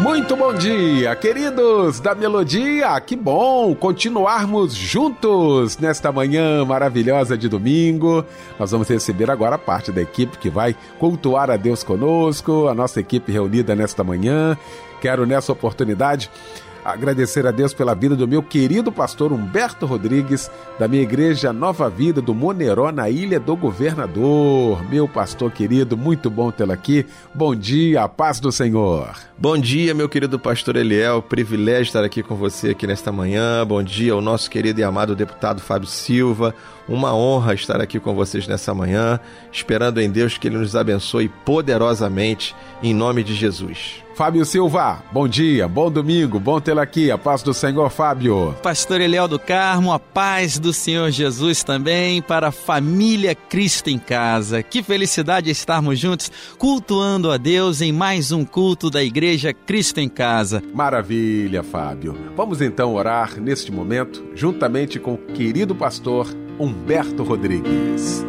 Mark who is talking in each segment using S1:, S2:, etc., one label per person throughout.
S1: Muito bom dia, queridos da Melodia. Que bom continuarmos juntos nesta manhã maravilhosa de domingo. Nós vamos receber agora parte da equipe que vai cultuar a Deus conosco, a nossa equipe reunida nesta manhã. Quero nessa oportunidade agradecer a Deus pela vida do meu querido pastor Humberto Rodrigues, da minha igreja Nova Vida do Moneró, na Ilha do Governador. Meu pastor querido, muito bom tê-lo aqui. Bom dia, a paz do Senhor.
S2: Bom dia, meu querido pastor Eliel. Privilégio estar aqui com você aqui nesta manhã. Bom dia ao nosso querido e amado deputado Fábio Silva. Uma honra estar aqui com vocês nessa manhã, esperando em Deus que Ele nos abençoe poderosamente, em nome de Jesus.
S1: Fábio Silva, bom dia, bom domingo, bom tê-lo aqui, a paz do Senhor, Fábio.
S3: Pastor Eliel do Carmo, a paz do Senhor Jesus também para a família Cristo em casa. Que felicidade estarmos juntos, cultuando a Deus em mais um culto da Igreja Cristo em Casa.
S1: Maravilha, Fábio. Vamos então orar neste momento, juntamente com o querido pastor Humberto Rodrigues.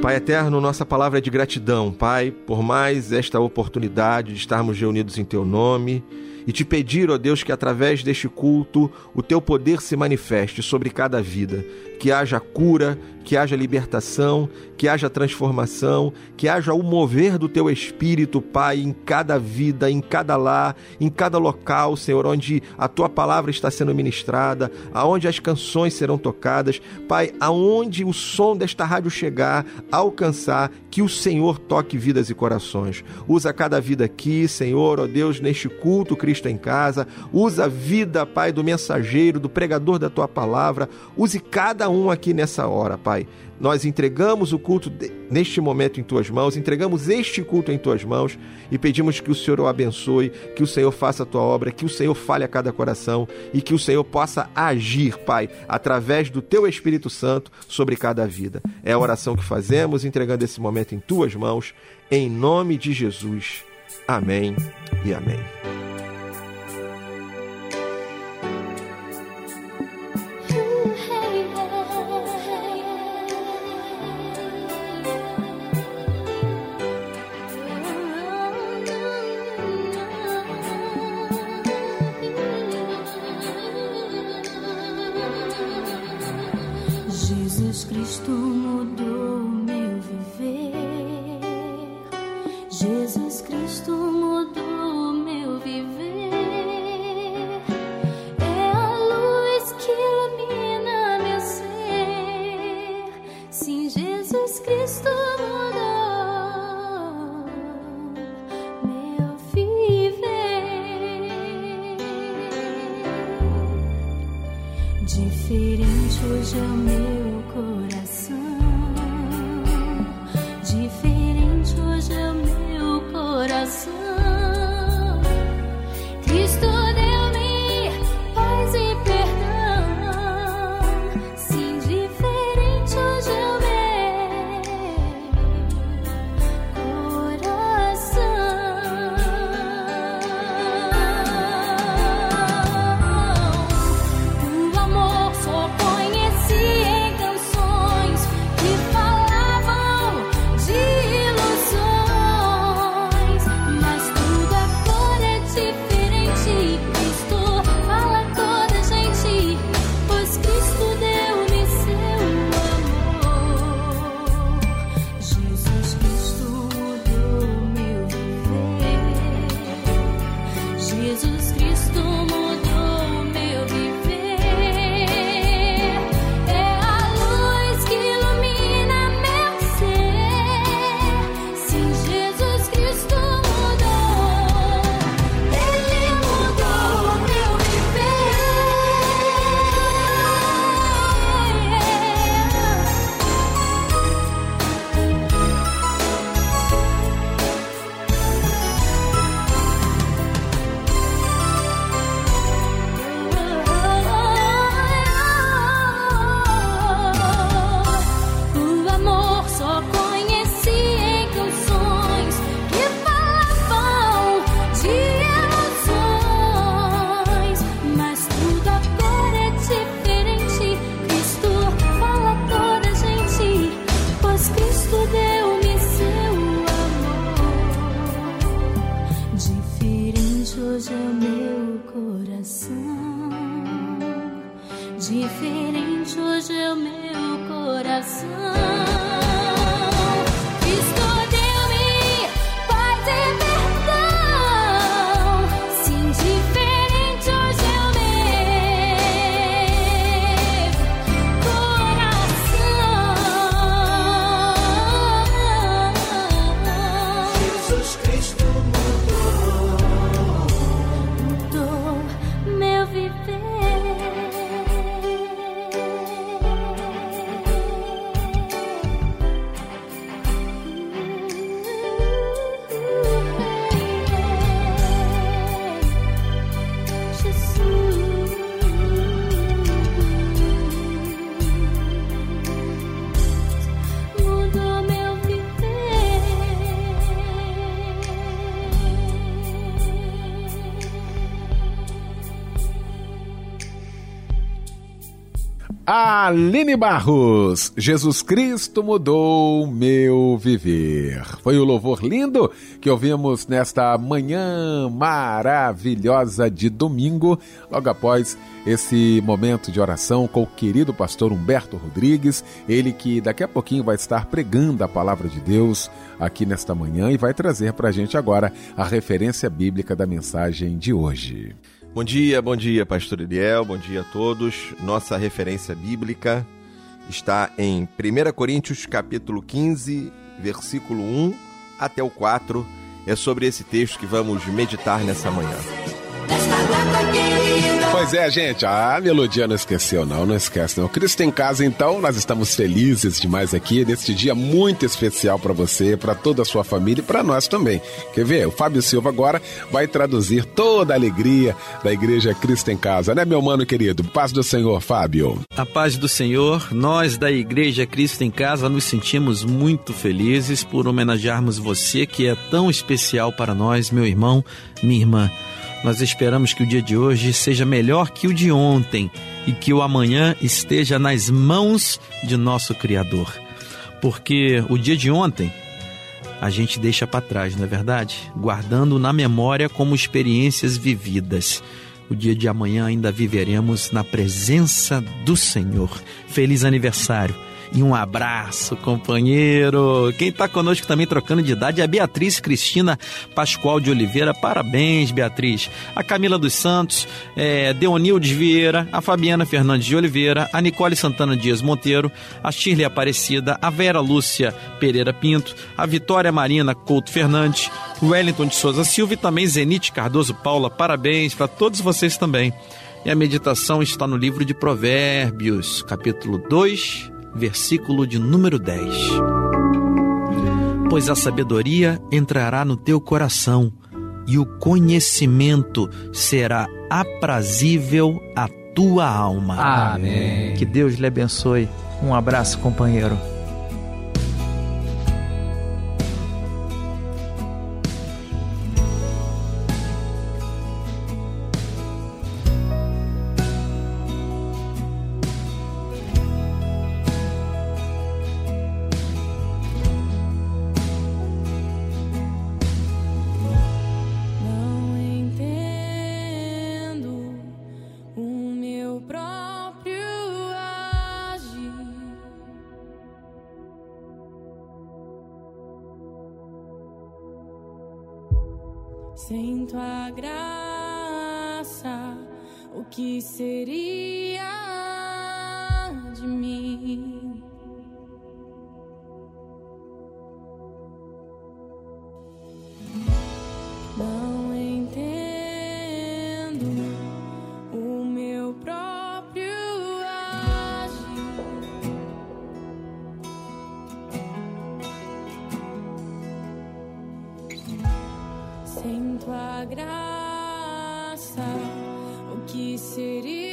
S2: Pai eterno, nossa palavra é de gratidão, Pai, por mais esta oportunidade de estarmos reunidos em Teu nome e te pedir, ó Deus, que através deste culto o Teu poder se manifeste sobre cada vida, que haja cura, que haja libertação, que haja transformação, que haja o mover do teu espírito, Pai, em cada vida, em cada lar, em cada local, Senhor, onde a tua palavra está sendo ministrada, aonde as canções serão tocadas, Pai, aonde o som desta rádio chegar, alcançar, que o Senhor toque vidas e corações. Usa cada vida aqui, Senhor, ó Deus, neste culto Cristo em casa. Usa a vida, Pai, do mensageiro, do pregador da tua palavra. Use cada um aqui nessa hora, Pai. Nós entregamos o culto neste momento em tuas mãos, entregamos este culto em tuas mãos e pedimos que o Senhor o abençoe, que o Senhor faça a tua obra, que o Senhor fale a cada coração e que o Senhor possa agir, Pai, através do teu Espírito Santo sobre cada vida. É a oração que fazemos, entregando esse momento em tuas mãos, em nome de Jesus. Amém e amém.
S1: Aline Barros, Jesus Cristo mudou meu viver. Foi o louvor lindo que ouvimos nesta manhã maravilhosa de domingo, logo após esse momento de oração com o querido pastor Humberto Rodrigues, ele que daqui a pouquinho vai estar pregando a palavra de Deus aqui nesta manhã e vai trazer para a gente agora a referência bíblica da mensagem de hoje.
S2: Bom dia, bom dia, Pastor Eliel, bom dia a todos. Nossa referência bíblica está em 1 Coríntios capítulo 15, versículo 1 até o 4. É sobre esse texto que vamos meditar nessa manhã.
S1: Pois é, gente, a melodia não esqueceu, não, não esquece, não. Cristo em casa, então, nós estamos felizes demais aqui neste dia muito especial para você, para toda a sua família e para nós também. Quer ver? O Fábio Silva agora vai traduzir toda a alegria da Igreja Cristo em Casa, né, meu mano querido? Paz do Senhor, Fábio.
S3: A paz do Senhor, nós da Igreja Cristo em Casa nos sentimos muito felizes por homenagearmos você que é tão especial para nós, meu irmão, minha irmã. Nós esperamos que o dia de hoje seja melhor que o de ontem e que o amanhã esteja nas mãos de nosso Criador. Porque o dia de ontem a gente deixa para trás, não é verdade? Guardando na memória como experiências vividas. O dia de amanhã ainda viveremos na presença do Senhor. Feliz aniversário e um abraço, companheiro. Quem está conosco também trocando de idade é a Beatriz Cristina Pascoal de Oliveira. Parabéns, Beatriz. A Camila dos Santos, é, Deonildes Vieira, a Fabiana Fernandes de Oliveira, a Nicole Santana Dias Monteiro, a Shirley Aparecida, a Vera Lúcia Pereira Pinto, a Vitória Marina Couto Fernandes, Wellington de Souza Silva e também Zenite Cardoso Paula. Parabéns para todos vocês também. E a meditação está no livro de Provérbios, capítulo 2, versículo de número 10. Pois a sabedoria entrará no teu coração e o conhecimento será aprazível à tua alma.
S4: Amém. Que Deus lhe abençoe. Um abraço, companheiro.
S5: Tua graça, o que seria de mim? Tua graça, o que seria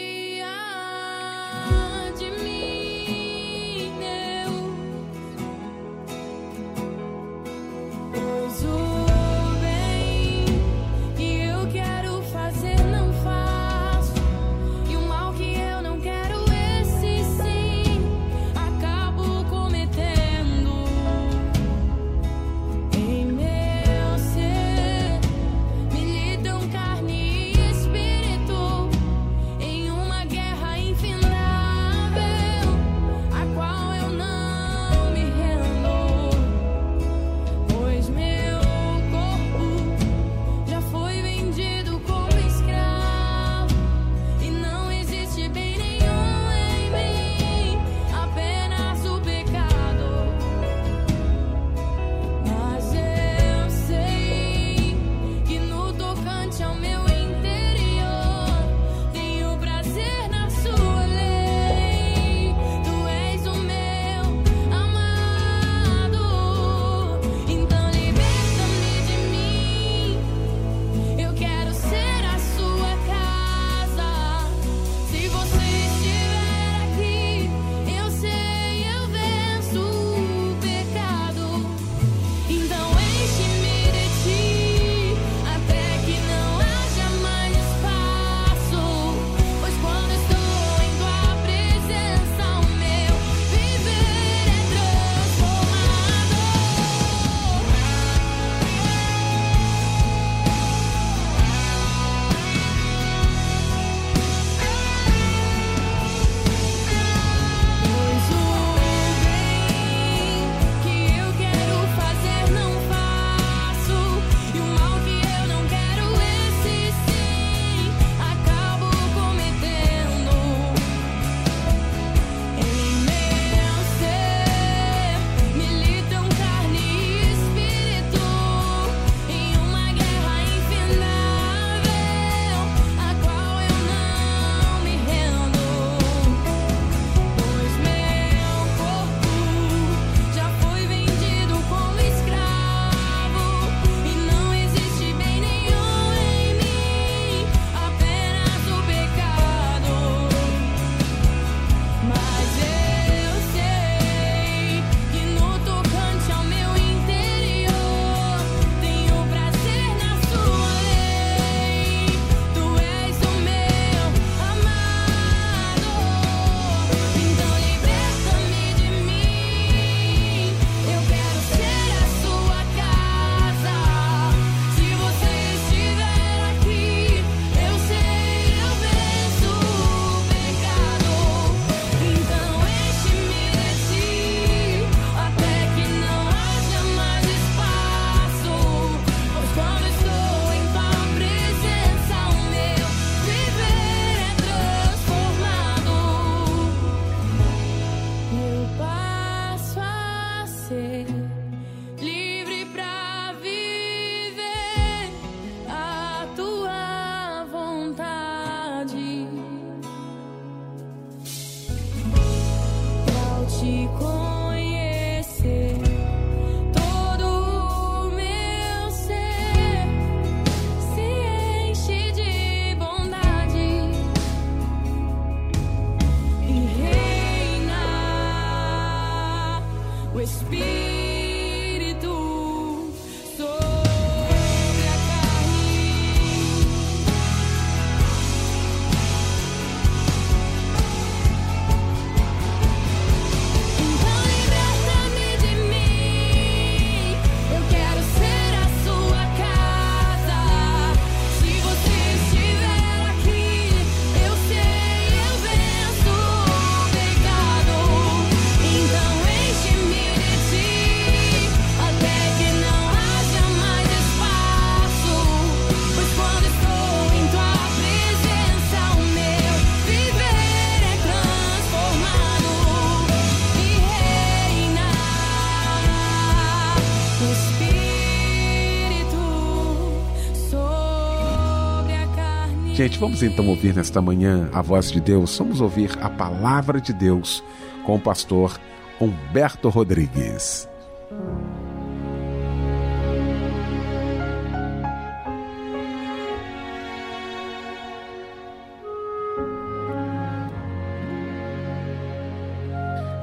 S1: Gente, vamos então ouvir nesta manhã a voz de Deus. Vamos ouvir a palavra de Deus com o pastor Humberto Rodrigues.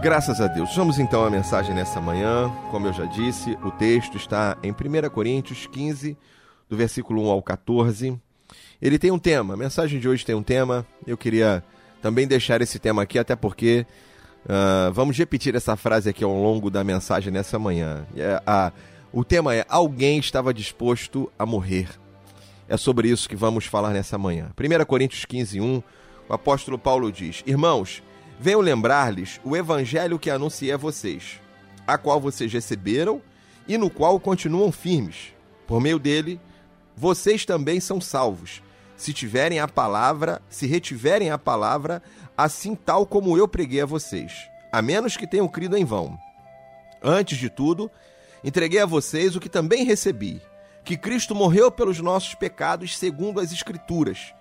S2: Graças a Deus. Vamos então à mensagem nessa manhã. Como eu já disse, o texto está em 1 Coríntios 15, do versículo 1 ao 14. Ele tem um tema, a mensagem de hoje tem um tema. Eu queria também deixar esse tema aqui, até porque uh, vamos repetir essa frase aqui ao longo da mensagem nessa manhã. É, a, o tema é: Alguém estava disposto a morrer. É sobre isso que vamos falar nessa manhã. 1 Coríntios 15, 1, o apóstolo Paulo diz: Irmãos, venho lembrar-lhes o evangelho que anunciei a vocês, a qual vocês receberam e no qual continuam firmes. Por meio dele, vocês também são salvos, se tiverem a palavra, se retiverem a palavra, assim tal como eu preguei a vocês, a menos que tenham crido em vão. Antes de tudo, entreguei a vocês o que também recebi, que Cristo morreu pelos nossos pecados segundo as Escrituras,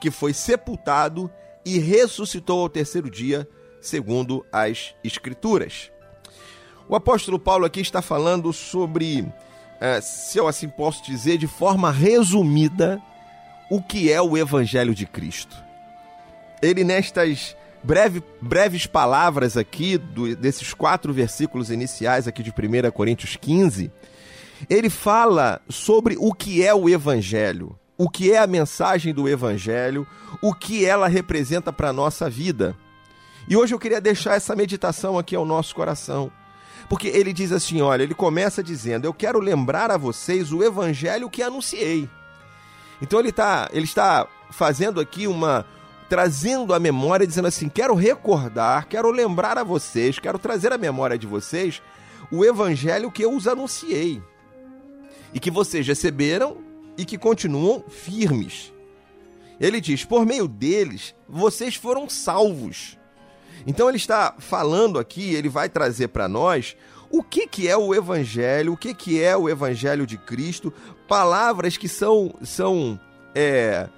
S2: que foi sepultado e ressuscitou ao terceiro dia, segundo as Escrituras. O apóstolo Paulo aqui está falando sobre, eh, se eu assim posso dizer, de forma resumida, o que é o Evangelho de Cristo. Ele, nestas breve, breves palavras aqui, do, desses quatro versículos iniciais aqui de 1 Coríntios 15, ele fala sobre o que é o Evangelho o que é a mensagem do Evangelho, o que ela representa para a nossa vida. E hoje eu queria deixar essa meditação aqui ao nosso coração. Porque ele diz assim: olha, ele começa dizendo, eu quero lembrar a vocês o evangelho que anunciei. Então ele, tá, ele está fazendo aqui uma. trazendo a memória, dizendo assim: quero recordar, quero lembrar a vocês, quero trazer a memória de vocês o evangelho que eu os anunciei. E que vocês receberam e que continuam firmes. Ele diz: por meio deles, vocês foram salvos. Então ele está falando aqui, ele vai trazer para nós o que, que é o Evangelho, o que, que é o Evangelho de Cristo, palavras que são, são é,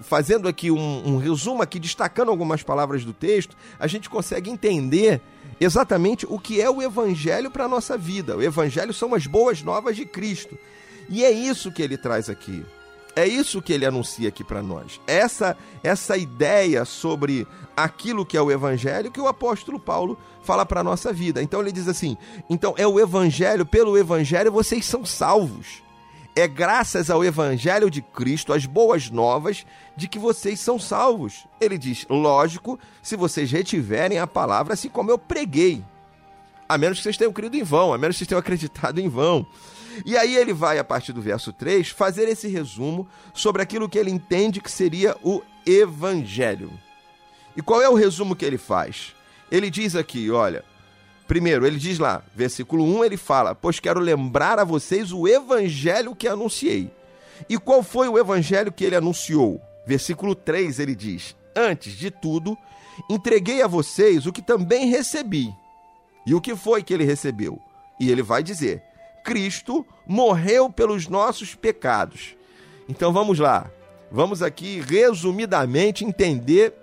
S2: fazendo aqui um, um resumo aqui, destacando algumas palavras do texto, a gente consegue entender exatamente o que é o Evangelho para a nossa vida. O Evangelho são as boas novas de Cristo. E é isso que ele traz aqui. É isso que ele anuncia aqui para nós. Essa essa ideia sobre aquilo que é o evangelho que o apóstolo Paulo fala para nossa vida. Então ele diz assim: "Então é o evangelho, pelo evangelho vocês são salvos. É graças ao evangelho de Cristo, as boas novas de que vocês são salvos." Ele diz: "Lógico, se vocês retiverem a palavra assim como eu preguei. A menos que vocês tenham crido em vão, a menos que vocês tenham acreditado em vão." E aí ele vai, a partir do verso 3, fazer esse resumo sobre aquilo que ele entende que seria o Evangelho. E qual é o resumo que ele faz? Ele diz aqui, olha, primeiro, ele diz lá, versículo 1, ele fala: Pois quero lembrar a vocês o Evangelho que anunciei. E qual foi o Evangelho que ele anunciou? Versículo 3, ele diz: Antes de tudo, entreguei a vocês o que também recebi. E o que foi que ele recebeu? E ele vai dizer: Cristo morreu pelos nossos pecados. Então vamos lá. Vamos aqui resumidamente entender,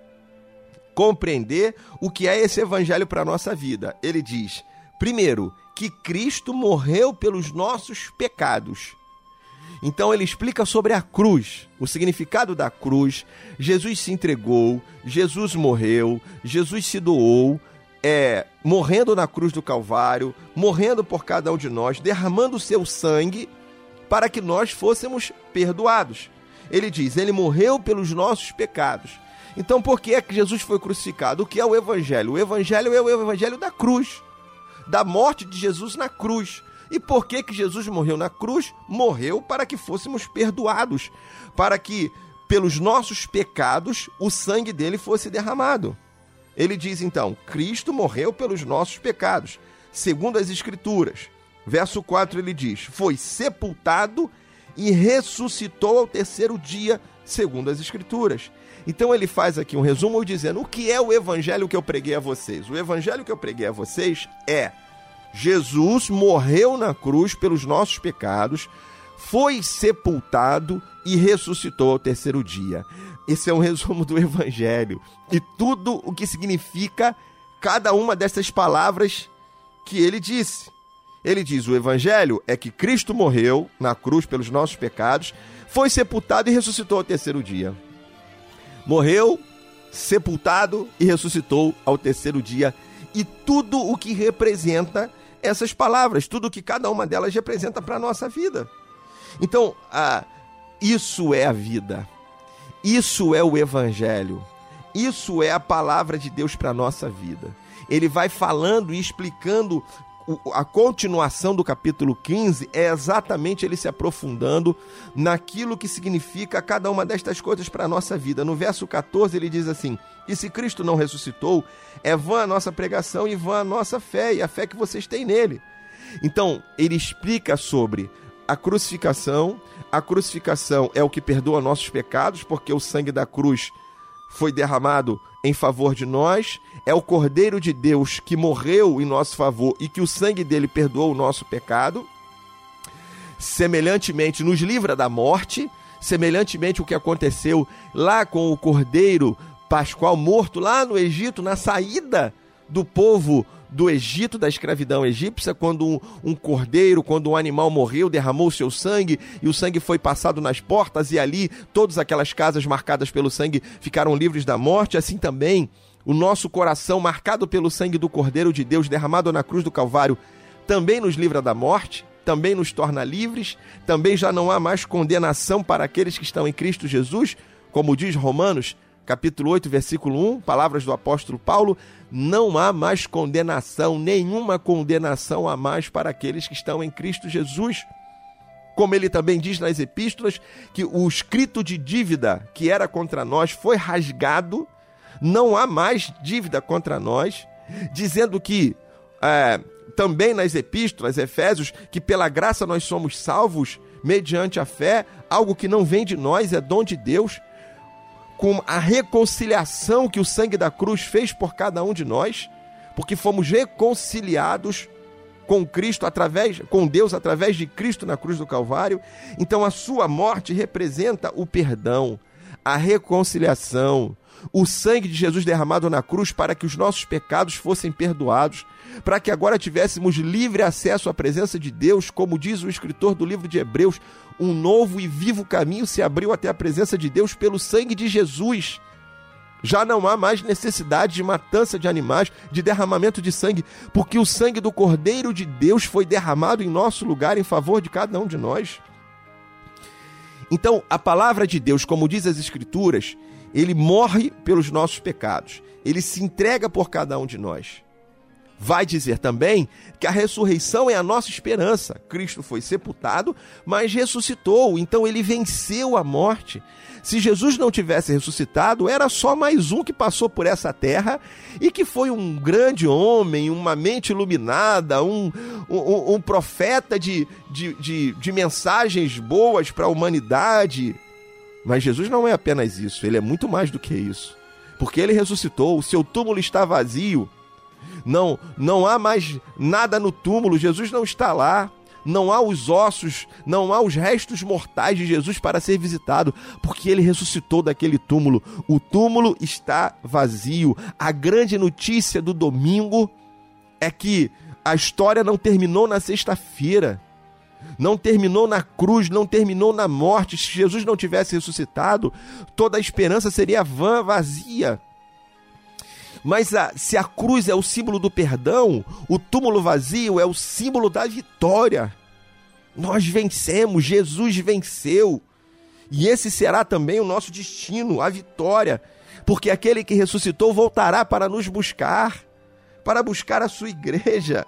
S2: compreender o que é esse evangelho para a nossa vida. Ele diz: primeiro, que Cristo morreu pelos nossos pecados. Então ele explica sobre a cruz, o significado da cruz. Jesus se entregou, Jesus morreu, Jesus se doou, é, morrendo na cruz do Calvário, morrendo por cada um de nós, derramando o seu sangue para que nós fôssemos perdoados. Ele diz: Ele morreu pelos nossos pecados. Então, por que é que Jesus foi crucificado? O que é o Evangelho? O Evangelho é o Evangelho da cruz, da morte de Jesus na cruz. E por que que Jesus morreu na cruz? Morreu para que fôssemos perdoados, para que pelos nossos pecados o sangue dele fosse derramado. Ele diz então: Cristo morreu pelos nossos pecados, segundo as Escrituras. Verso 4 ele diz: Foi sepultado e ressuscitou ao terceiro dia, segundo as Escrituras. Então ele faz aqui um resumo dizendo: o que é o evangelho que eu preguei a vocês? O evangelho que eu preguei a vocês é: Jesus morreu na cruz pelos nossos pecados, foi sepultado e ressuscitou ao terceiro dia. Esse é um resumo do Evangelho e tudo o que significa cada uma dessas palavras que ele disse. Ele diz: o Evangelho é que Cristo morreu na cruz pelos nossos pecados, foi sepultado e ressuscitou ao terceiro dia. Morreu, sepultado e ressuscitou ao terceiro dia. E tudo o que representa essas palavras, tudo o que cada uma delas representa para a nossa vida. Então, ah, isso é a vida. Isso é o Evangelho. Isso é a palavra de Deus para nossa vida. Ele vai falando e explicando a continuação do capítulo 15 é exatamente ele se aprofundando naquilo que significa cada uma destas coisas para a nossa vida. No verso 14 ele diz assim: E se Cristo não ressuscitou, é vã a nossa pregação e vã a nossa fé e a fé que vocês têm nele. Então, ele explica sobre a crucificação. A crucificação é o que perdoa nossos pecados, porque o sangue da cruz foi derramado em favor de nós, é o Cordeiro de Deus que morreu em nosso favor e que o sangue dele perdoou o nosso pecado. Semelhantemente, nos livra da morte, semelhantemente o que aconteceu lá com o Cordeiro Pascual morto lá no Egito, na saída do povo do Egito, da escravidão egípcia, quando um, um, cordeiro, quando um animal morreu, derramou seu sangue e o sangue foi passado nas portas, e ali todas aquelas casas marcadas pelo sangue ficaram livres da morte. Assim também, o nosso coração, marcado pelo sangue do Cordeiro de Deus derramado na cruz do Calvário, também nos livra da morte, também nos torna livres, também já não há mais condenação para aqueles que estão em Cristo Jesus, como diz Romanos capítulo 8, versículo 1, palavras do apóstolo Paulo, não há mais condenação, nenhuma condenação a mais para aqueles que estão em Cristo Jesus. Como ele também diz nas epístolas, que o escrito de dívida que era contra nós foi rasgado, não há mais dívida contra nós, dizendo que é, também nas epístolas, Efésios, que pela graça nós somos salvos mediante a fé, algo que não vem de nós, é dom de Deus com a reconciliação que o sangue da cruz fez por cada um de nós, porque fomos reconciliados com Cristo através com Deus através de Cristo na cruz do Calvário. Então a sua morte representa o perdão, a reconciliação, o sangue de Jesus derramado na cruz para que os nossos pecados fossem perdoados, para que agora tivéssemos livre acesso à presença de Deus, como diz o escritor do livro de Hebreus, um novo e vivo caminho se abriu até a presença de Deus pelo sangue de Jesus. Já não há mais necessidade de matança de animais, de derramamento de sangue, porque o sangue do Cordeiro de Deus foi derramado em nosso lugar em favor de cada um de nós. Então, a palavra de Deus, como diz as Escrituras, ele morre pelos nossos pecados, ele se entrega por cada um de nós. Vai dizer também que a ressurreição é a nossa esperança. Cristo foi sepultado, mas ressuscitou, então ele venceu a morte. Se Jesus não tivesse ressuscitado, era só mais um que passou por essa terra e que foi um grande homem, uma mente iluminada, um, um, um profeta de, de, de, de mensagens boas para a humanidade. Mas Jesus não é apenas isso, ele é muito mais do que isso. Porque ele ressuscitou, o seu túmulo está vazio não, não há mais nada no túmulo, Jesus não está lá. Não há os ossos, não há os restos mortais de Jesus para ser visitado, porque ele ressuscitou daquele túmulo. O túmulo está vazio. A grande notícia do domingo é que a história não terminou na sexta-feira não terminou na cruz, não terminou na morte. Se Jesus não tivesse ressuscitado, toda a esperança seria vã, vazia. Mas a, se a cruz é o símbolo do perdão, o túmulo vazio é o símbolo da vitória. Nós vencemos, Jesus venceu. E esse será também o nosso destino, a vitória. Porque aquele que ressuscitou voltará para nos buscar, para buscar a sua igreja.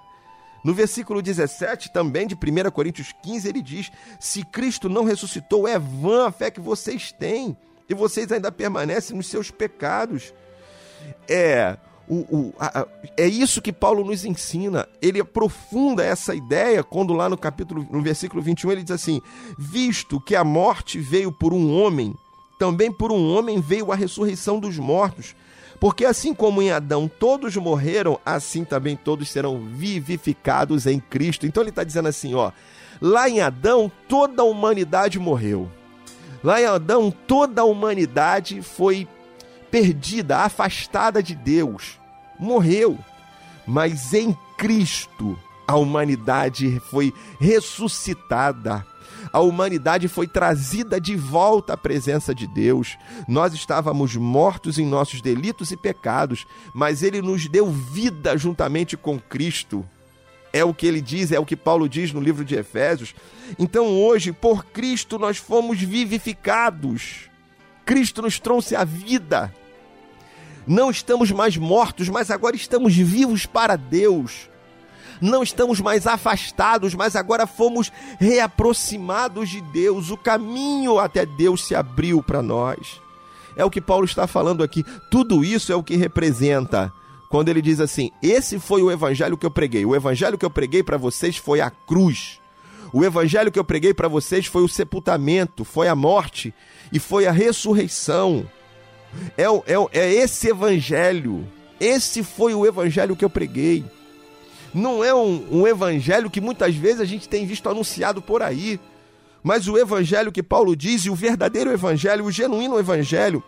S2: No versículo 17, também de 1 Coríntios 15, ele diz: Se Cristo não ressuscitou, é vã a fé que vocês têm, e vocês ainda permanecem nos seus pecados. É, o, o, a, é isso que Paulo nos ensina. Ele aprofunda essa ideia quando lá no capítulo, no versículo 21, ele diz assim: Visto que a morte veio por um homem, também por um homem veio a ressurreição dos mortos. Porque assim como em Adão todos morreram, assim também todos serão vivificados em Cristo. Então ele está dizendo assim: ó, lá em Adão toda a humanidade morreu. Lá em Adão, toda a humanidade foi perdida, afastada de Deus, morreu. Mas em Cristo, a humanidade foi ressuscitada. A humanidade foi trazida de volta à presença de Deus. Nós estávamos mortos em nossos delitos e pecados, mas Ele nos deu vida juntamente com Cristo. É o que ele diz, é o que Paulo diz no livro de Efésios. Então hoje, por Cristo, nós fomos vivificados. Cristo nos trouxe a vida. Não estamos mais mortos, mas agora estamos vivos para Deus. Não estamos mais afastados, mas agora fomos reaproximados de Deus. O caminho até Deus se abriu para nós. É o que Paulo está falando aqui. Tudo isso é o que representa quando ele diz assim: Esse foi o evangelho que eu preguei. O evangelho que eu preguei para vocês foi a cruz. O evangelho que eu preguei para vocês foi o sepultamento, foi a morte e foi a ressurreição. É, é, é esse evangelho. Esse foi o evangelho que eu preguei. Não é um, um evangelho que muitas vezes a gente tem visto anunciado por aí. Mas o evangelho que Paulo diz, e o verdadeiro evangelho, o genuíno evangelho,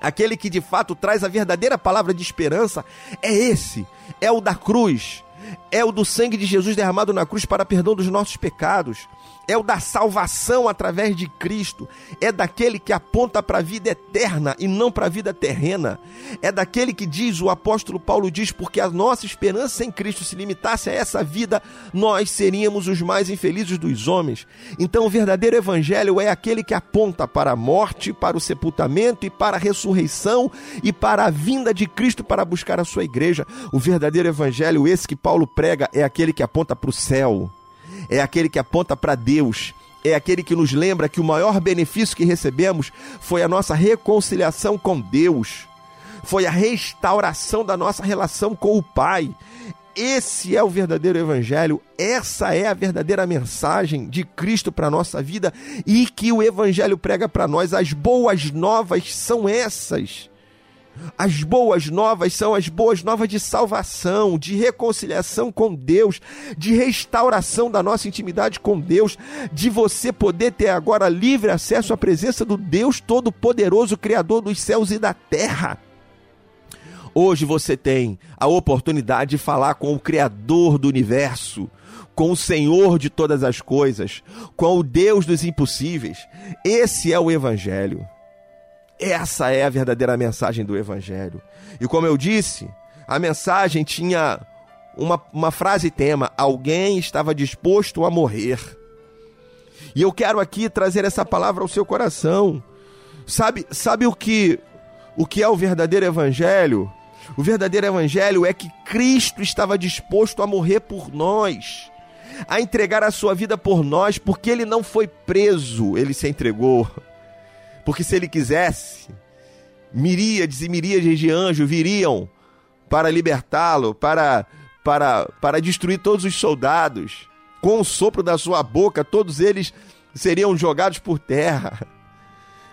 S2: aquele que de fato traz a verdadeira palavra de esperança, é esse, é o da cruz, é o do sangue de Jesus derramado na cruz para perdão dos nossos pecados, é o da salvação através de Cristo, é daquele que aponta para a vida eterna e não para a vida terrena, é daquele que diz, o apóstolo Paulo diz, porque a nossa esperança em Cristo se limitasse a essa vida, nós seríamos os mais infelizes dos homens. Então, o verdadeiro evangelho é aquele que aponta para a morte, para o sepultamento e para a ressurreição e para a vinda de Cristo para buscar a sua igreja. O verdadeiro evangelho, esse que Paulo prega, é aquele que aponta para o céu é aquele que aponta para Deus, é aquele que nos lembra que o maior benefício que recebemos foi a nossa reconciliação com Deus, foi a restauração da nossa relação com o Pai. Esse é o verdadeiro evangelho, essa é a verdadeira mensagem de Cristo para a nossa vida e que o evangelho prega para nós. As boas novas são essas. As boas novas são as boas novas de salvação, de reconciliação com Deus, de restauração da nossa intimidade com Deus, de você poder ter agora livre acesso à presença do Deus Todo-Poderoso, Criador dos céus e da terra. Hoje você tem a oportunidade de falar com o Criador do universo, com o Senhor de todas as coisas, com o Deus dos impossíveis. Esse é o Evangelho. Essa é a verdadeira mensagem do Evangelho. E como eu disse, a mensagem tinha uma, uma frase tema: alguém estava disposto a morrer. E eu quero aqui trazer essa palavra ao seu coração. Sabe, sabe o que o que é o verdadeiro evangelho? O verdadeiro evangelho é que Cristo estava disposto a morrer por nós, a entregar a sua vida por nós, porque ele não foi preso, ele se entregou. Porque se ele quisesse, miríades e miríades de anjos viriam para libertá-lo, para, para, para destruir todos os soldados. Com o sopro da sua boca, todos eles seriam jogados por terra.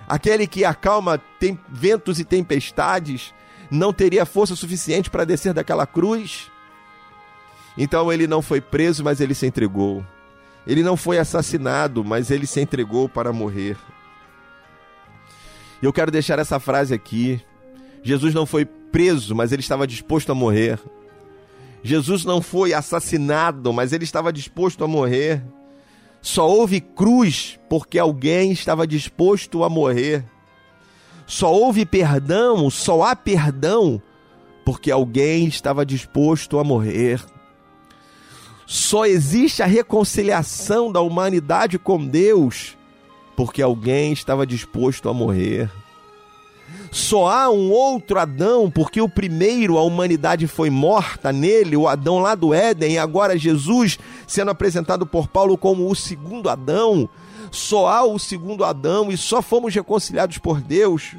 S2: Aquele que acalma tem ventos e tempestades não teria força suficiente para descer daquela cruz. Então ele não foi preso, mas ele se entregou. Ele não foi assassinado, mas ele se entregou para morrer. E eu quero deixar essa frase aqui. Jesus não foi preso, mas ele estava disposto a morrer. Jesus não foi assassinado, mas ele estava disposto a morrer. Só houve cruz porque alguém estava disposto a morrer. Só houve perdão, só há perdão porque alguém estava disposto a morrer. Só existe a reconciliação da humanidade com Deus porque alguém estava disposto a morrer. Só há um outro Adão, porque o primeiro, a humanidade foi morta nele, o Adão lá do Éden, e agora Jesus sendo apresentado por Paulo como o segundo Adão. Só há o segundo Adão e só fomos reconciliados por Deus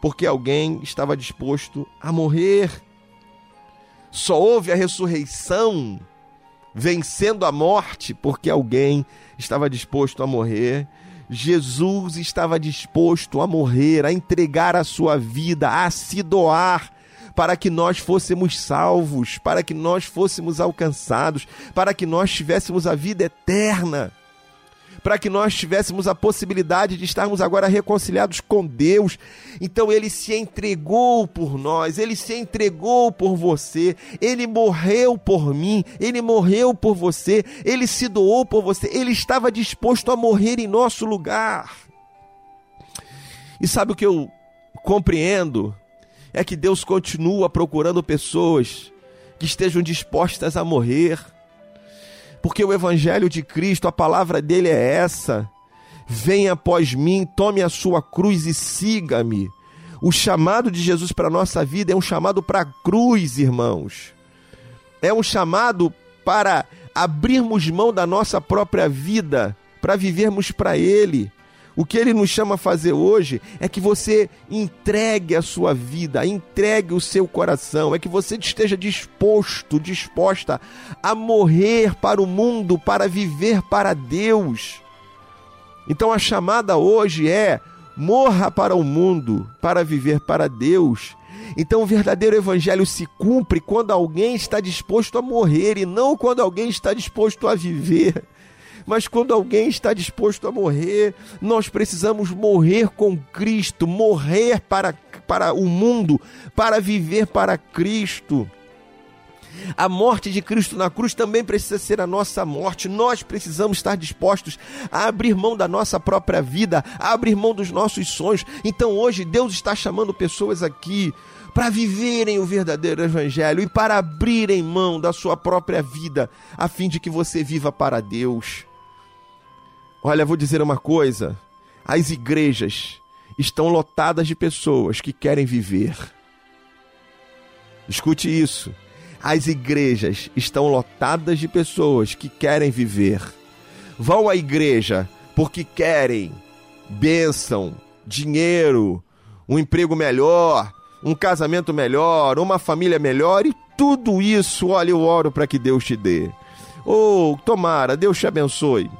S2: porque alguém estava disposto a morrer. Só houve a ressurreição vencendo a morte porque alguém estava disposto a morrer. Jesus estava disposto a morrer, a entregar a sua vida, a se doar para que nós fôssemos salvos, para que nós fôssemos alcançados, para que nós tivéssemos a vida eterna. Para que nós tivéssemos a possibilidade de estarmos agora reconciliados com Deus. Então ele se entregou por nós, ele se entregou por você, ele morreu por mim, ele morreu por você, ele se doou por você, ele estava disposto a morrer em nosso lugar. E sabe o que eu compreendo? É que Deus continua procurando pessoas que estejam dispostas a morrer porque o Evangelho de Cristo, a palavra dele é essa: venha após mim, tome a sua cruz e siga-me. O chamado de Jesus para a nossa vida é um chamado para a cruz, irmãos. É um chamado para abrirmos mão da nossa própria vida, para vivermos para Ele. O que ele nos chama a fazer hoje é que você entregue a sua vida, entregue o seu coração, é que você esteja disposto, disposta a morrer para o mundo, para viver para Deus. Então a chamada hoje é: morra para o mundo, para viver para Deus. Então o verdadeiro evangelho se cumpre quando alguém está disposto a morrer e não quando alguém está disposto a viver. Mas quando alguém está disposto a morrer, nós precisamos morrer com Cristo, morrer para, para o mundo, para viver para Cristo. A morte de Cristo na cruz também precisa ser a nossa morte. Nós precisamos estar dispostos a abrir mão da nossa própria vida, a abrir mão dos nossos sonhos. Então hoje Deus está chamando pessoas aqui para viverem o verdadeiro evangelho e para abrirem mão da sua própria vida, a fim de que você viva para Deus. Olha, vou dizer uma coisa: as igrejas estão lotadas de pessoas que querem viver. Escute isso. As igrejas estão lotadas de pessoas que querem viver. Vão à igreja porque querem bênção, dinheiro, um emprego melhor, um casamento melhor, uma família melhor e tudo isso, olha, eu oro para que Deus te dê. Ou oh, tomara, Deus te abençoe.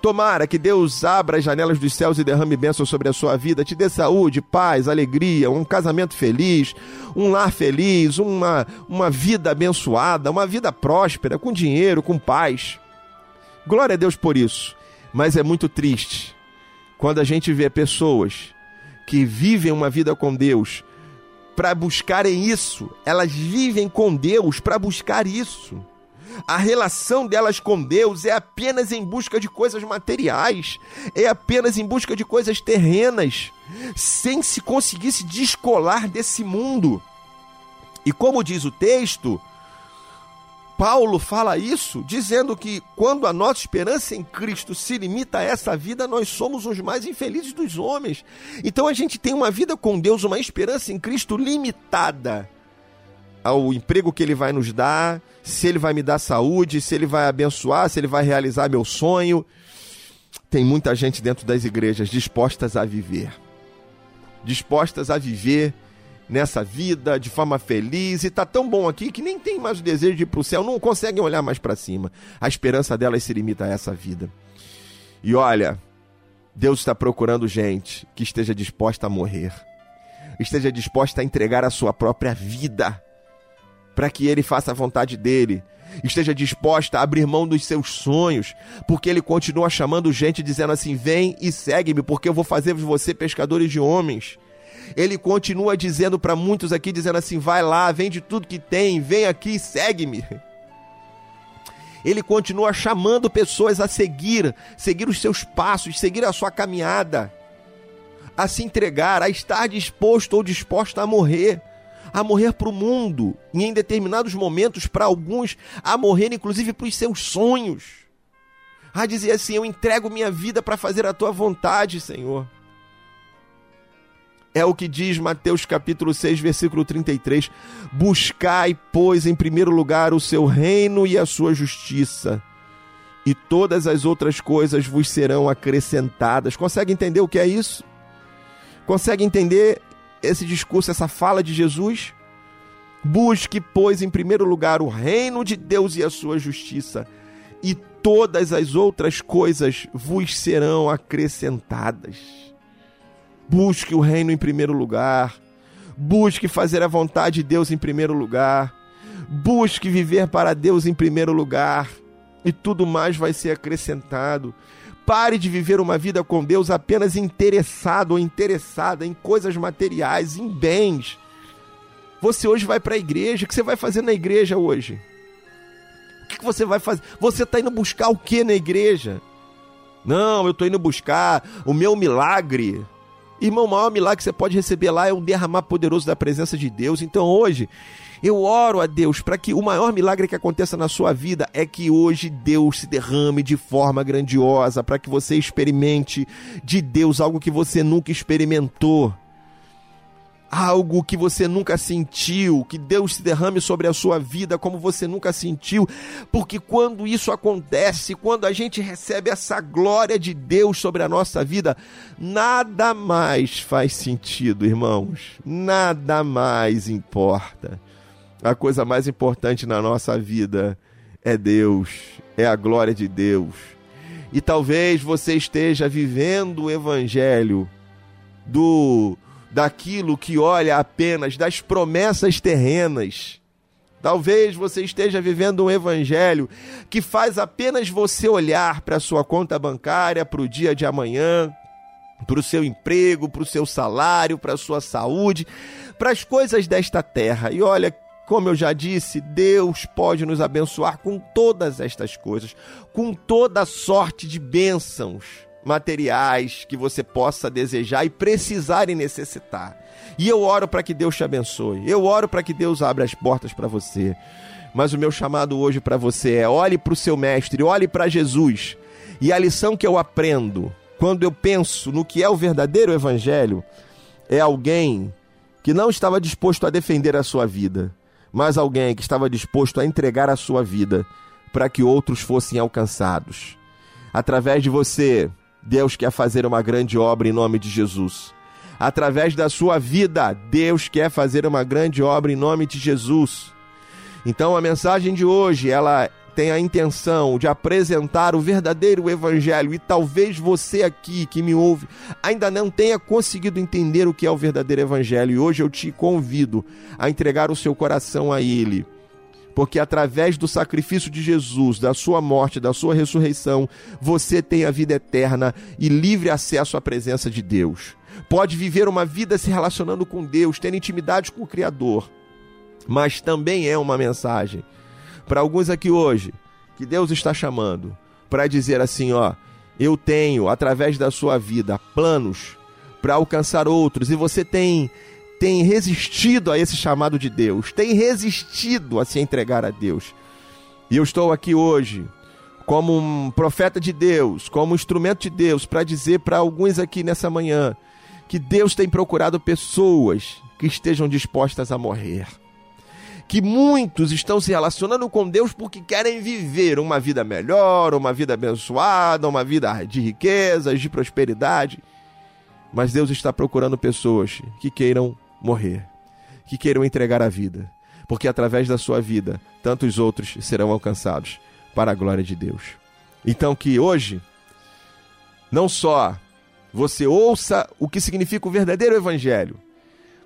S2: Tomara que Deus abra as janelas dos céus e derrame bênção sobre a sua vida, te dê saúde, paz, alegria, um casamento feliz, um lar feliz, uma, uma vida abençoada, uma vida próspera, com dinheiro, com paz. Glória a Deus por isso. Mas é muito triste quando a gente vê pessoas que vivem uma vida com Deus para buscarem isso, elas vivem com Deus para buscar isso. A relação delas com Deus é apenas em busca de coisas materiais, é apenas em busca de coisas terrenas, sem se conseguir se descolar desse mundo. E como diz o texto, Paulo fala isso, dizendo que quando a nossa esperança em Cristo se limita a essa vida, nós somos os mais infelizes dos homens. Então a gente tem uma vida com Deus, uma esperança em Cristo limitada ao emprego que ele vai nos dar, se ele vai me dar saúde, se ele vai abençoar, se ele vai realizar meu sonho. Tem muita gente dentro das igrejas dispostas a viver. Dispostas a viver nessa vida de forma feliz e tá tão bom aqui que nem tem mais o desejo de ir para o céu, não conseguem olhar mais para cima. A esperança delas se limita a essa vida. E olha, Deus está procurando gente que esteja disposta a morrer, esteja disposta a entregar a sua própria vida para que ele faça a vontade dele. Esteja disposta a abrir mão dos seus sonhos, porque ele continua chamando gente dizendo assim: "Vem e segue-me, porque eu vou fazer de você pescadores de homens". Ele continua dizendo para muitos aqui dizendo assim: "Vai lá, vende tudo que tem, vem aqui e segue-me". Ele continua chamando pessoas a seguir, seguir os seus passos, seguir a sua caminhada, a se entregar, a estar disposto ou disposta a morrer a morrer para o mundo, e em determinados momentos, para alguns, a morrer inclusive para os seus sonhos. A dizer assim: Eu entrego minha vida para fazer a tua vontade, Senhor. É o que diz Mateus capítulo 6, versículo 33. Buscai, pois, em primeiro lugar o seu reino e a sua justiça, e todas as outras coisas vos serão acrescentadas. Consegue entender o que é isso? Consegue entender esse discurso, essa fala de Jesus? Busque, pois, em primeiro lugar o reino de Deus e a sua justiça, e todas as outras coisas vos serão acrescentadas. Busque o reino em primeiro lugar. Busque fazer a vontade de Deus em primeiro lugar. Busque viver para Deus em primeiro lugar. E tudo mais vai ser acrescentado. Pare de viver uma vida com Deus apenas interessado ou interessada em coisas materiais, em bens. Você hoje vai para a igreja, o que você vai fazer na igreja hoje? O que você vai fazer? Você está indo buscar o que na igreja? Não, eu estou indo buscar o meu milagre. Irmão, o maior milagre que você pode receber lá é um derramar poderoso da presença de Deus. Então hoje, eu oro a Deus para que o maior milagre que aconteça na sua vida é que hoje Deus se derrame de forma grandiosa, para que você experimente de Deus algo que você nunca experimentou algo que você nunca sentiu, que Deus se derrame sobre a sua vida como você nunca sentiu, porque quando isso acontece, quando a gente recebe essa glória de Deus sobre a nossa vida, nada mais faz sentido, irmãos, nada mais importa. A coisa mais importante na nossa vida é Deus, é a glória de Deus. E talvez você esteja vivendo o evangelho do daquilo que olha apenas das promessas terrenas. Talvez você esteja vivendo um evangelho que faz apenas você olhar para a sua conta bancária, para o dia de amanhã, para o seu emprego, para o seu salário, para a sua saúde, para as coisas desta terra. E olha, como eu já disse, Deus pode nos abençoar com todas estas coisas, com toda sorte de bênçãos materiais que você possa desejar e precisar e necessitar. E eu oro para que Deus te abençoe. Eu oro para que Deus abra as portas para você. Mas o meu chamado hoje para você é: olhe para o seu mestre, olhe para Jesus. E a lição que eu aprendo quando eu penso no que é o verdadeiro evangelho é alguém que não estava disposto a defender a sua vida, mas alguém que estava disposto a entregar a sua vida para que outros fossem alcançados. Através de você, Deus quer fazer uma grande obra em nome de Jesus. Através da sua vida, Deus quer fazer uma grande obra em nome de Jesus. Então a mensagem de hoje, ela tem a intenção de apresentar o verdadeiro evangelho e talvez você aqui que me ouve ainda não tenha conseguido entender o que é o verdadeiro evangelho e hoje eu te convido a entregar o seu coração a ele porque através do sacrifício de Jesus, da sua morte, da sua ressurreição, você tem a vida eterna e livre acesso à presença de Deus. Pode viver uma vida se relacionando com Deus, tendo intimidade com o Criador. Mas também é uma mensagem para alguns aqui hoje que Deus está chamando para dizer assim, ó, eu tenho através da sua vida planos para alcançar outros e você tem tem resistido a esse chamado de Deus, tem resistido a se entregar a Deus. E eu estou aqui hoje como um profeta de Deus, como um instrumento de Deus, para dizer para alguns aqui nessa manhã que Deus tem procurado pessoas que estejam dispostas a morrer. Que muitos estão se relacionando com Deus porque querem viver uma vida melhor, uma vida abençoada, uma vida de riquezas, de prosperidade. Mas Deus está procurando pessoas que queiram morrer, que queiram entregar a vida, porque através da sua vida, tantos outros serão alcançados para a glória de Deus. Então, que hoje, não só você ouça o que significa o verdadeiro Evangelho,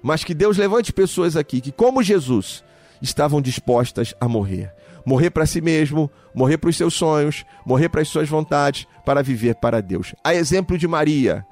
S2: mas que Deus levante pessoas aqui que, como Jesus, estavam dispostas a morrer. Morrer para si mesmo, morrer para os seus sonhos, morrer para as suas vontades, para viver para Deus. A exemplo de Maria,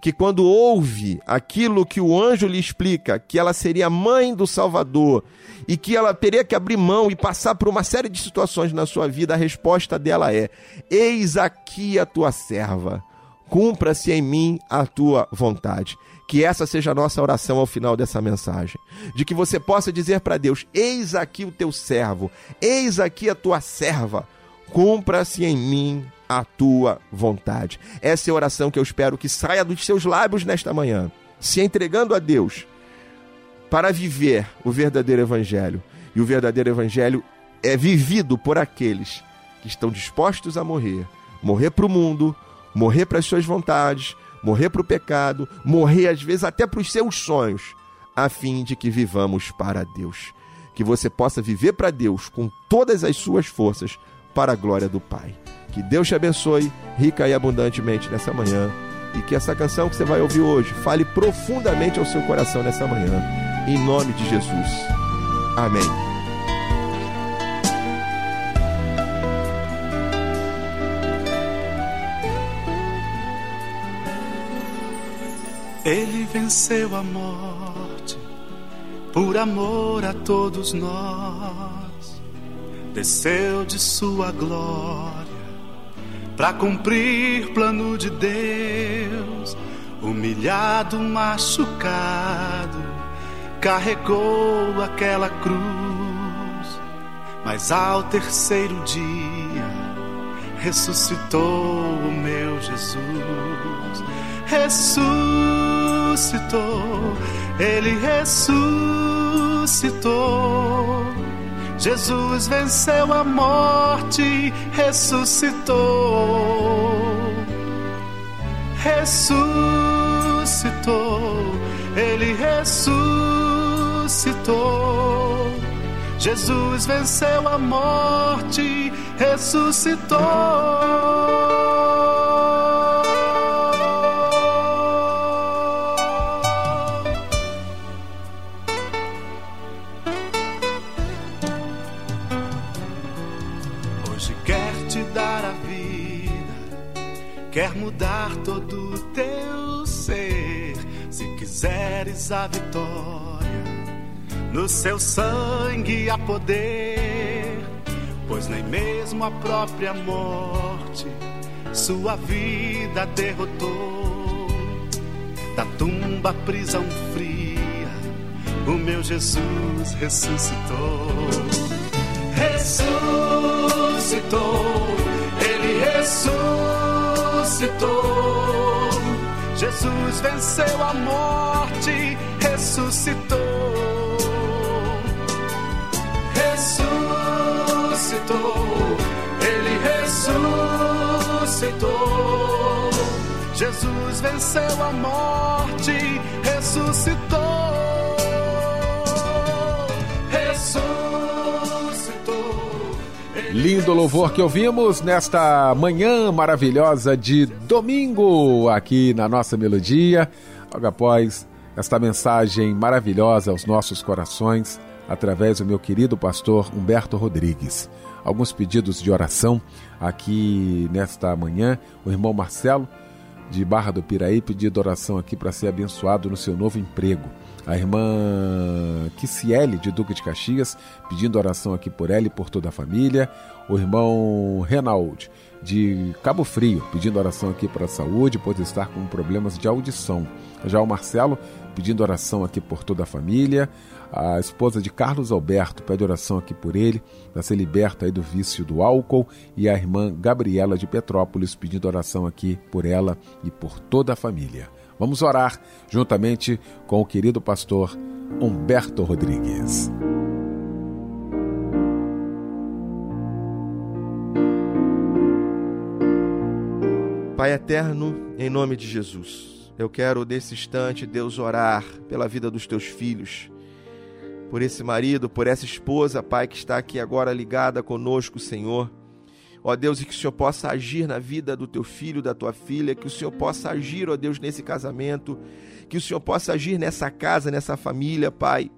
S2: que quando ouve aquilo que o anjo lhe explica, que ela seria mãe do Salvador e que ela teria que abrir mão e passar por uma série de situações na sua vida, a resposta dela é: Eis aqui a tua serva, cumpra-se em mim a tua vontade. Que essa seja a nossa oração ao final dessa mensagem. De que você possa dizer para Deus: Eis aqui o teu servo, eis aqui a tua serva, cumpra-se em mim a tua vontade. Essa é a oração que eu espero que saia dos seus lábios nesta manhã, se entregando a Deus para viver o verdadeiro evangelho. E o verdadeiro evangelho é vivido por aqueles que estão dispostos a morrer, morrer para o mundo, morrer para as suas vontades, morrer para o pecado, morrer às vezes até para os seus sonhos, a fim de que vivamos para Deus. Que você possa viver para Deus com todas as suas forças para a glória do Pai. Que Deus te abençoe rica e abundantemente nessa manhã e que essa canção que você vai ouvir hoje fale profundamente ao seu coração nessa manhã. Em nome de Jesus. Amém.
S6: Ele venceu a morte por amor a todos nós. Desceu de sua glória para cumprir plano de Deus. Humilhado, machucado, carregou aquela cruz. Mas ao terceiro dia ressuscitou o meu Jesus. Ressuscitou, ele ressuscitou. Jesus venceu a morte, ressuscitou. Ressuscitou, ele ressuscitou. Jesus venceu a morte, ressuscitou. A vitória, no seu sangue há poder, pois nem mesmo a própria morte sua vida derrotou. Da tumba, prisão fria, o meu Jesus ressuscitou. Ressuscitou, ele ressuscitou. Jesus venceu a morte, ressuscitou. Ressuscitou, ele ressuscitou. Jesus venceu a morte, ressuscitou. Ressuscitou.
S1: Lindo louvor que ouvimos nesta manhã maravilhosa de domingo aqui na nossa melodia. Logo após esta mensagem maravilhosa aos nossos corações, através do meu querido pastor Humberto Rodrigues. Alguns pedidos de oração aqui nesta manhã. O irmão Marcelo, de Barra do Piraí, pedindo oração aqui para ser abençoado no seu novo emprego. A irmã Kissiele, de Duque de Caxias, pedindo oração aqui por ela e por toda a família. O irmão Renald, de Cabo Frio, pedindo oração aqui para a saúde, por estar com problemas de audição. Já o Marcelo, pedindo oração aqui por toda a família. A esposa de Carlos Alberto pede oração aqui por ele, para ser liberto aí do vício do álcool. E a irmã Gabriela de Petrópolis pedindo oração aqui por ela e por toda a família. Vamos orar juntamente com o querido pastor Humberto Rodrigues.
S2: Pai eterno, em nome de Jesus, eu quero nesse instante, Deus, orar pela vida dos teus filhos, por esse marido, por essa esposa, Pai, que está aqui agora ligada conosco, Senhor. Ó Deus, e que o Senhor possa agir na vida do teu filho, da tua filha, que o Senhor possa agir, ó Deus, nesse casamento, que o Senhor possa agir nessa casa, nessa família, Pai.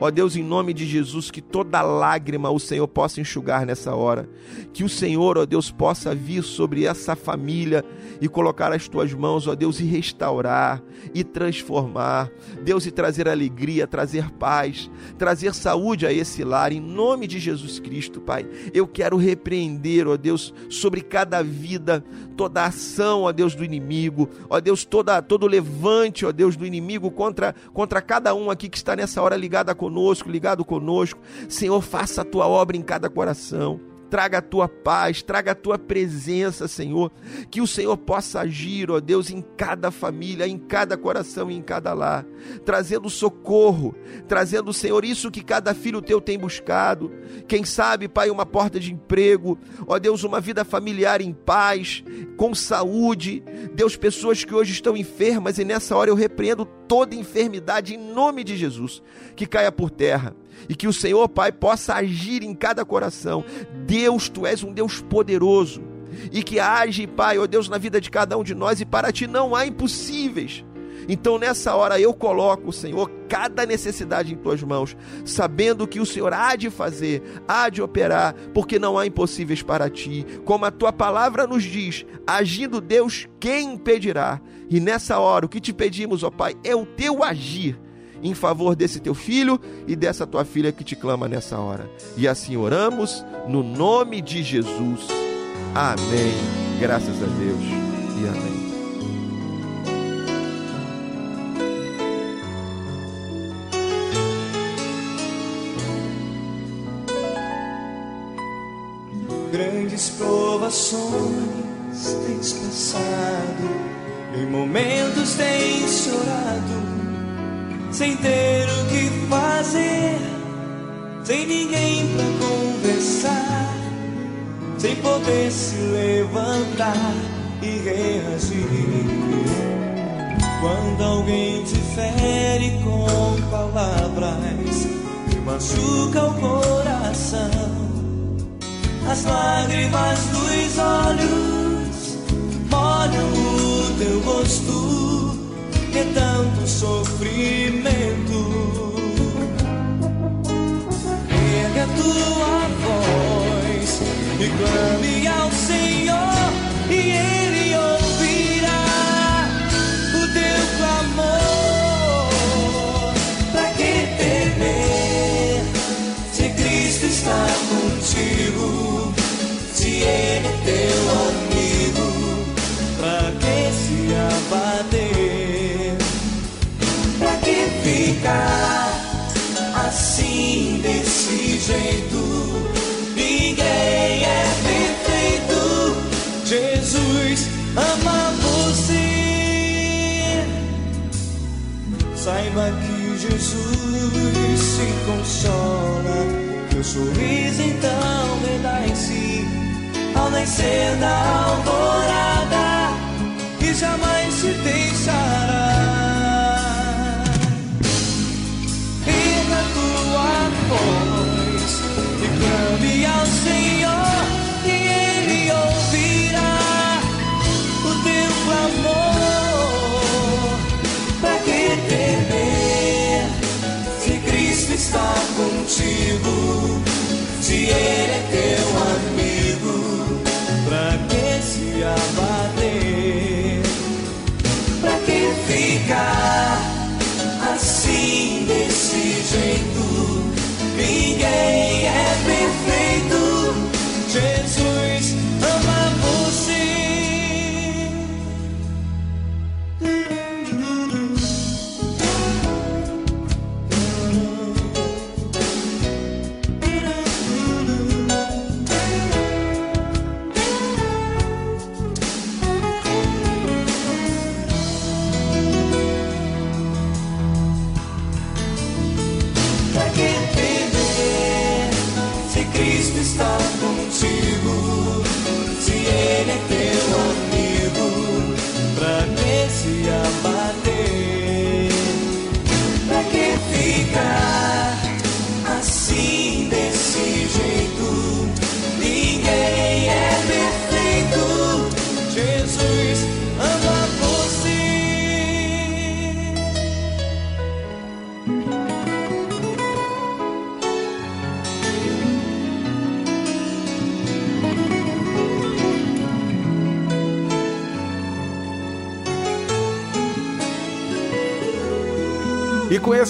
S2: Ó Deus, em nome de Jesus, que toda lágrima o Senhor possa enxugar nessa hora. Que o Senhor, ó Deus, possa vir sobre essa família e colocar as tuas mãos, ó Deus, e restaurar e transformar. Deus, e trazer alegria, trazer paz, trazer saúde a esse lar, em nome de Jesus Cristo, Pai. Eu quero repreender, ó Deus, sobre cada vida, toda ação, ó Deus, do inimigo, ó Deus, toda, todo levante, ó Deus, do inimigo contra, contra cada um aqui que está nessa hora ligada conosco, ligado conosco. Senhor, faça a tua obra em cada coração. Traga a tua paz, traga a tua presença, Senhor. Que o Senhor possa agir, ó Deus, em cada família, em cada coração e em cada lar, trazendo socorro, trazendo, Senhor, isso que cada filho teu tem buscado. Quem sabe, Pai, uma porta de emprego, ó Deus, uma vida familiar em paz, com saúde. Deus, pessoas que hoje estão enfermas e nessa hora eu repreendo toda enfermidade em nome de Jesus, que caia por terra e que o Senhor, Pai, possa agir em cada coração. Deus, tu és um Deus poderoso e que age, Pai, ó Deus, na vida de cada um de nós e para ti não há impossíveis. Então, nessa hora, eu coloco, Senhor, cada necessidade em tuas mãos, sabendo que o Senhor há de fazer, há de operar, porque não há impossíveis para ti. Como a tua palavra nos diz, agindo Deus, quem impedirá? E nessa hora, o que te pedimos, ó Pai, é o teu agir em favor desse teu filho e dessa tua filha que te clama nessa hora. E assim oramos no nome de Jesus. Amém. Graças a Deus e amém.
S7: Grandes provações tens passado, em momentos tens chorado, sem ter o que fazer, sem ninguém pra conversar, sem poder se levantar e reagir. Quando alguém te fere com palavras que machuca o coração, as lágrimas dos olhos molham o teu rosto, que tanto sofrimento. Ergue a tua voz e clame ao Senhor, e Ele ouvirá o teu clamor. Pra que temer se Cristo está contigo? Se Ele é teu amigo, assim desse jeito? Ninguém é perfeito. Jesus ama você. Saiba que Jesus se consola. Teu sorriso então renasce ao nascer da alvorada e jamais se deixará. Voz e clame ao Senhor e Ele ouvirá o teu clamor. Pra que temer se Cristo está contigo? Se Ele é teu amigo, pra que se abater? Pra que ficar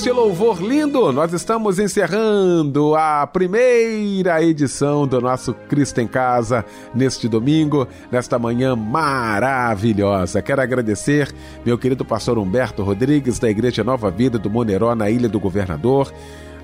S1: este louvor lindo, nós estamos encerrando a primeira edição do nosso Cristo em Casa neste domingo, nesta manhã maravilhosa. Quero agradecer meu querido pastor Humberto Rodrigues, da Igreja Nova Vida do Moneró, na Ilha do Governador.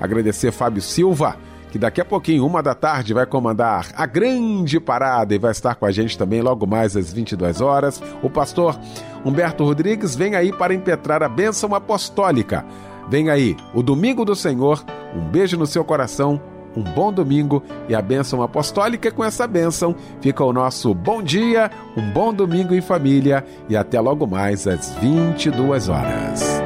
S1: Agradecer Fábio Silva, que daqui a pouquinho, uma da tarde, vai comandar a grande parada e vai estar com a gente também logo mais às 22 horas. O pastor Humberto Rodrigues vem aí para impetrar a bênção apostólica. Vem aí, o Domingo do Senhor. Um beijo no seu coração, um bom domingo e a bênção apostólica. Com essa bênção fica o nosso bom dia, um bom domingo em família e até logo mais às 22 horas.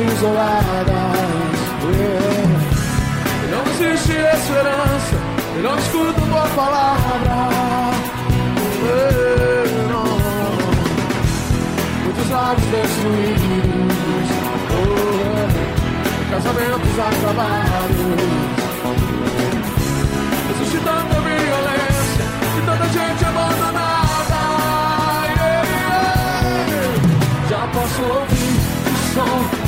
S8: Isoladas. Yeah. Não existe esperança, e não escuto tua palavra. Yeah. Muitos lares destruídos, oh, casamentos acabados. Existe tanta violência e tanta gente abandonada. Já posso ouvir o som,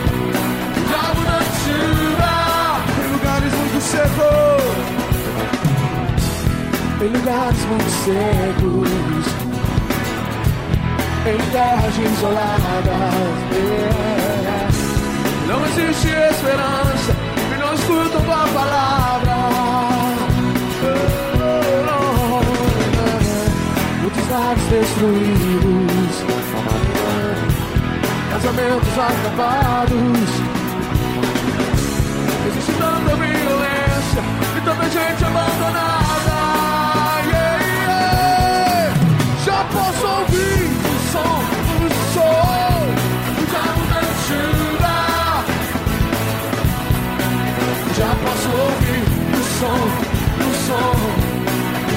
S8: em lugares muito secos, em terras isoladas. yeah. Não existe esperança e não escuto tua palavra. Muitos lares destruídos, casamentos acabados. Existe tanta violência e tanta gente abandonada. Posso ouvir o som, o som de abundante chuva. Já posso ouvir o som, o som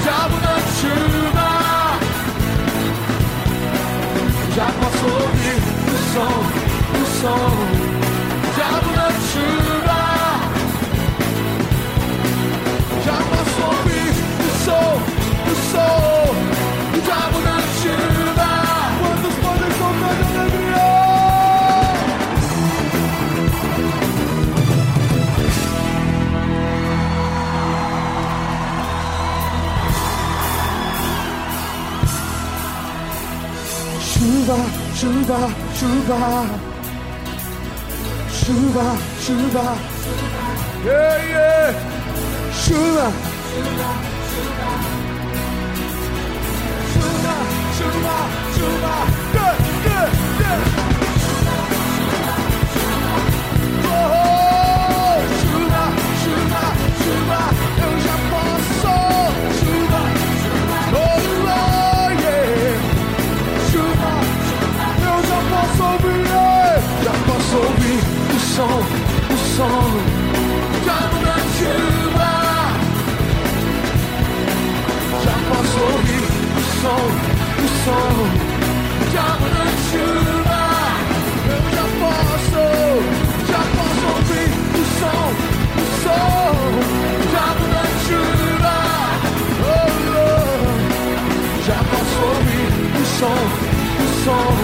S8: de abundante chuva. Já posso ouvir o som, o som 主吧，主吧，主吧，耶耶，主吧，主吧，主吧，主吧，主吧。sono Giorno da chuva Já posso ouvir o som, o som. Giorno da chuva. Eu já posso, já posso ouvir o som, o som. Giorno da chuva. Oh, oh. Já posso ouvir o som, o som.